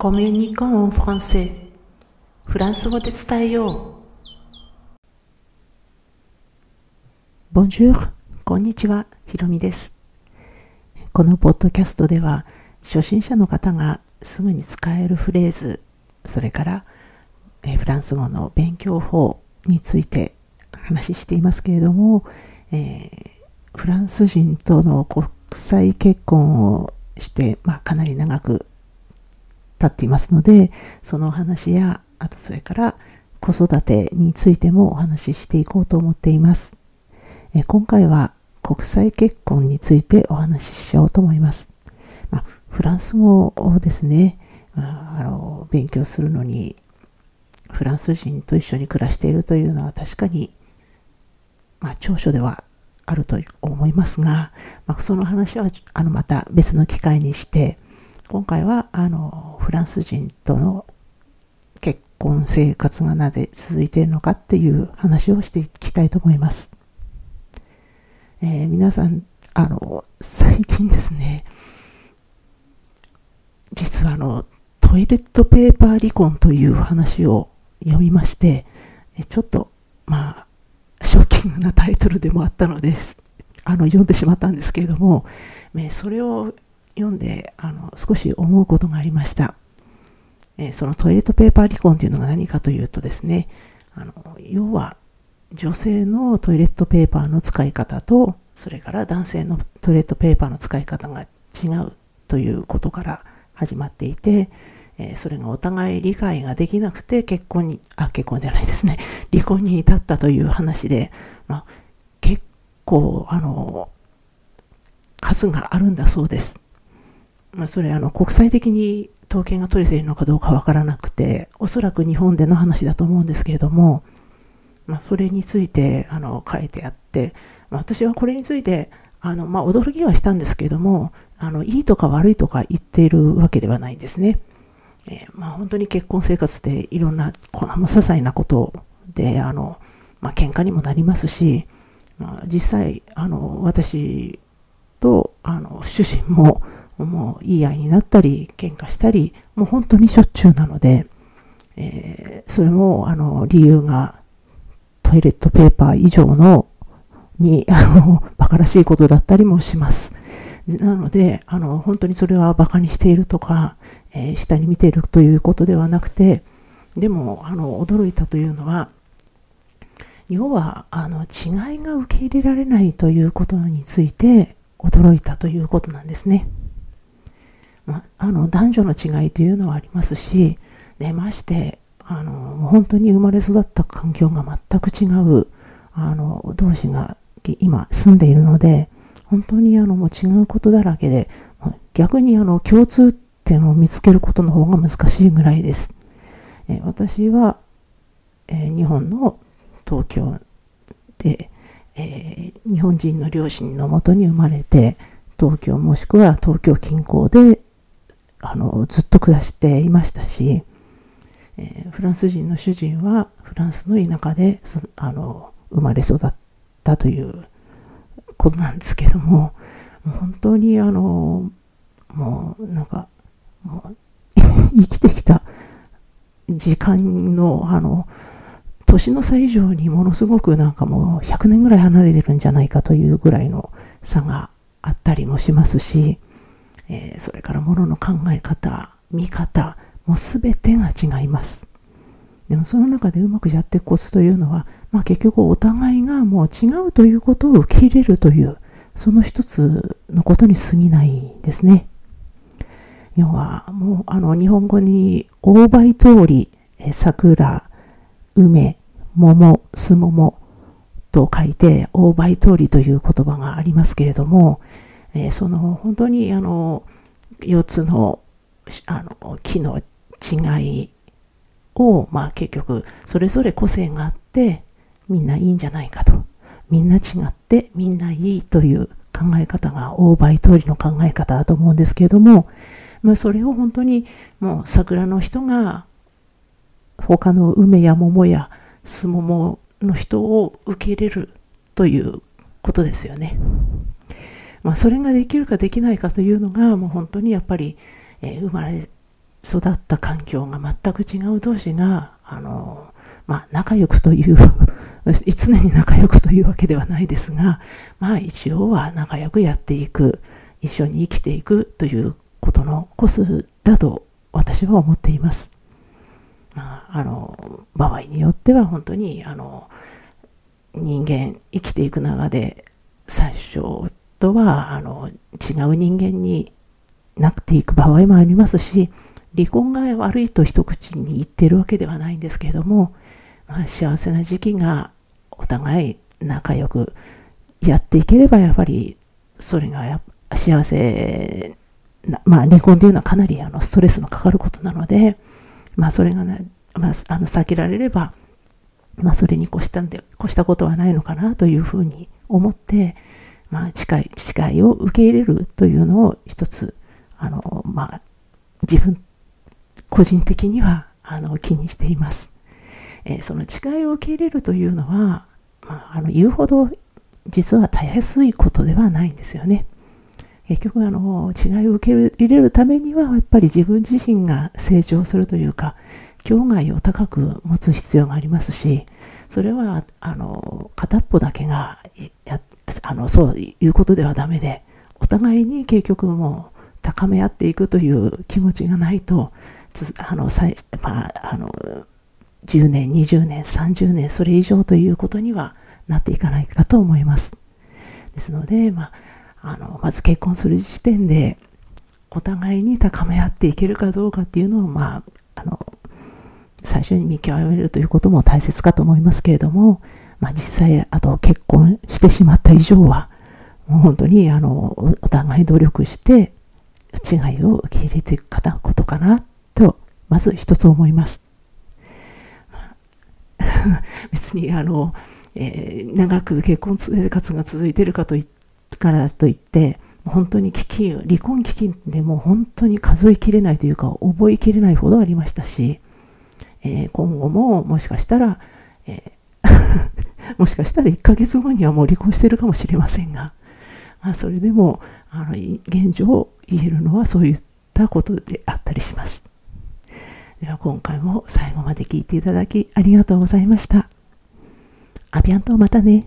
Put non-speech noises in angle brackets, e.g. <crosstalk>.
コミュニコンフランセフランス語で伝えよう。ボンジュール、こんにちは、ひろみです。このポッドキャストでは、初心者の方がすぐに使えるフレーズ、それからえフランス語の勉強法について話していますけれども、えー、フランス人との国際結婚をして、まあ、かなり長く経っていますのでそのお話やあとそれから子育てについてもお話ししていこうと思っています。え今回は国際結婚についてお話ししようと思います。まあ、フランス語をですね、あの勉強するのにフランス人と一緒に暮らしているというのは確かに、まあ、長所ではあると思いますが、まあ、その話はあのまた別の機会にして今回はあのフランス人との結婚生活がなぜ続いているのかっていう話をしていきたいと思います。えー、皆さんあの最近ですね実はあのトイレットペーパー離婚という話を読みまして、ちょっと、まあ、ショッキングなタイトルでもあったので、あの、読んでしまったんですけれども、それを読んで、あの、少し思うことがありました。えそのトイレットペーパー離婚というのが何かというとですね、あの要は女性のトイレットペーパーの使い方と、それから男性のトイレットペーパーの使い方が違うということから始まっていて、え、それがお互い理解ができなくて結婚に、あ、結婚じゃないですね、<laughs> 離婚に至ったという話で、まあ、結構、あの、数があるんだそうです。まあ、それ、あの、国際的に統計が取れているのかどうかわからなくて、おそらく日本での話だと思うんですけれども、まあ、それについて、あの、書いてあって、まあ、私はこれについて、あの、まあ、驚きはしたんですけれども、あの、いいとか悪いとか言っているわけではないんですね。えー、まあ、本当に結婚生活でいろんな、この些細なことで、あの、まあ、喧嘩にもなりますし、まあ、実際、あの、私と、あの、主人も、もう言い合いになったり、喧嘩したり、もう本当にしょっちゅうなので、えー、それも、あの、理由が、トイレットペーパー以上の、に、<laughs> あの、馬鹿らしいことだったりもします。なので、あの、本当にそれは馬鹿にしているとか、えー、下に見ているということではなくて、でも、あの、驚いたというのは、要は、あの、違いが受け入れられないということについて驚いたということなんですね。まあの、男女の違いというのはありますし、でまして、あの、本当に生まれ育った環境が全く違う、あの、同士が今住んでいるので、本当にあのもう違うことだらけで、逆にあの共通点を見つけることの方が難しいぐらいです。え私は、え日本の東京で、えー、日本人の両親のもとに生まれて、東京もしくは東京近郊であのずっと暮らしていましたし、えー、フランス人の主人はフランスの田舎であの生まれ育ったということなんですけども、もう本当にあの、もうなんか、もう生きてきた時間のあの、年の差以上にものすごくなんかもう100年ぐらい離れてるんじゃないかというぐらいの差があったりもしますし、えー、それからものの考え方、見方、もう全てが違います。でもその中でうまくやっていくコツというのは、まあ、結局お互いがもう違うということを受け入れるという、その一つのことに過ぎないですね。要は、もうあの日本語に大倍通り、桜、梅、桃、すももと書いて、大倍通りという言葉がありますけれども、えその本当にあの4つのあの木の違いを、まあ結局それぞれ個性があってみんないいんじゃないかと。みんな違ってみんないいという考え方が大倍通りの考え方だと思うんですけれども、まあ、それを本当にもう桜の人が他の梅や桃やすももの人を受け入れるということですよね。まあ、それができるかできないかというのがもう本当にやっぱり、えー、生まれ育った環境が全く違う同士があの、まあ、仲良くという <laughs> 常に仲良くというわけではないですがまあ一応は仲良くやっていく一緒に生きていくということのコスだと私は思っています。まあ、あの場合によっては本当にあの人間生きていく中で最初とはあの違う人間になっていく場合もありますし離婚が悪いと一口に言ってるわけではないんですけれども、まあ、幸せな時期がお互い仲良くやっていければやっぱりそれが幸せな、まあ、離婚というのはかなりあのストレスのかかることなので、まあ、それがね、まあ、あの避けられれば、まあ、それに越したんで越したことはないのかなというふうに思って、まあ、誓い誓いを受け入れるというのを一つあの、まあ、自分個人的にはあの気にしています。えー、その誓いを受け入れるというのは、まあ、あの言うほど実はたやすいことではないんですよね。結局あの違いを受け入れるためにはやっぱり自分自身が成長するというか境外を高く持つ必要がありますしそれはあの片っぽだけがやあのそういうことではダメでお互いに結局もう高め合っていくという気持ちがないとあのまあ、あの10年20年30年それ以上ということにはなっていかないかと思います。ですので、まあ、あのまず結婚する時点でお互いに高め合っていけるかどうかっていうのを、まあ、最初に見極めるということも大切かと思いますけれども、まあ、実際あと結婚してしまった以上はもう本当にあのお互い努力して違いを受け入れていくことかなとまず一つ思います。<laughs> 別にあの、えー、長く結婚生活が続いているかといからといって本当に危機離婚危機でも本当に数えきれないというか覚えきれないほどありましたし、えー、今後ももしかしたら、えー、<laughs> もしかしたら1ヶ月後にはもう離婚してるかもしれませんが、まあ、それでもあの現状を言えるのはそういったことであったりします。では今回も最後まで聞いていただきありがとうございました。アビアンとまたね。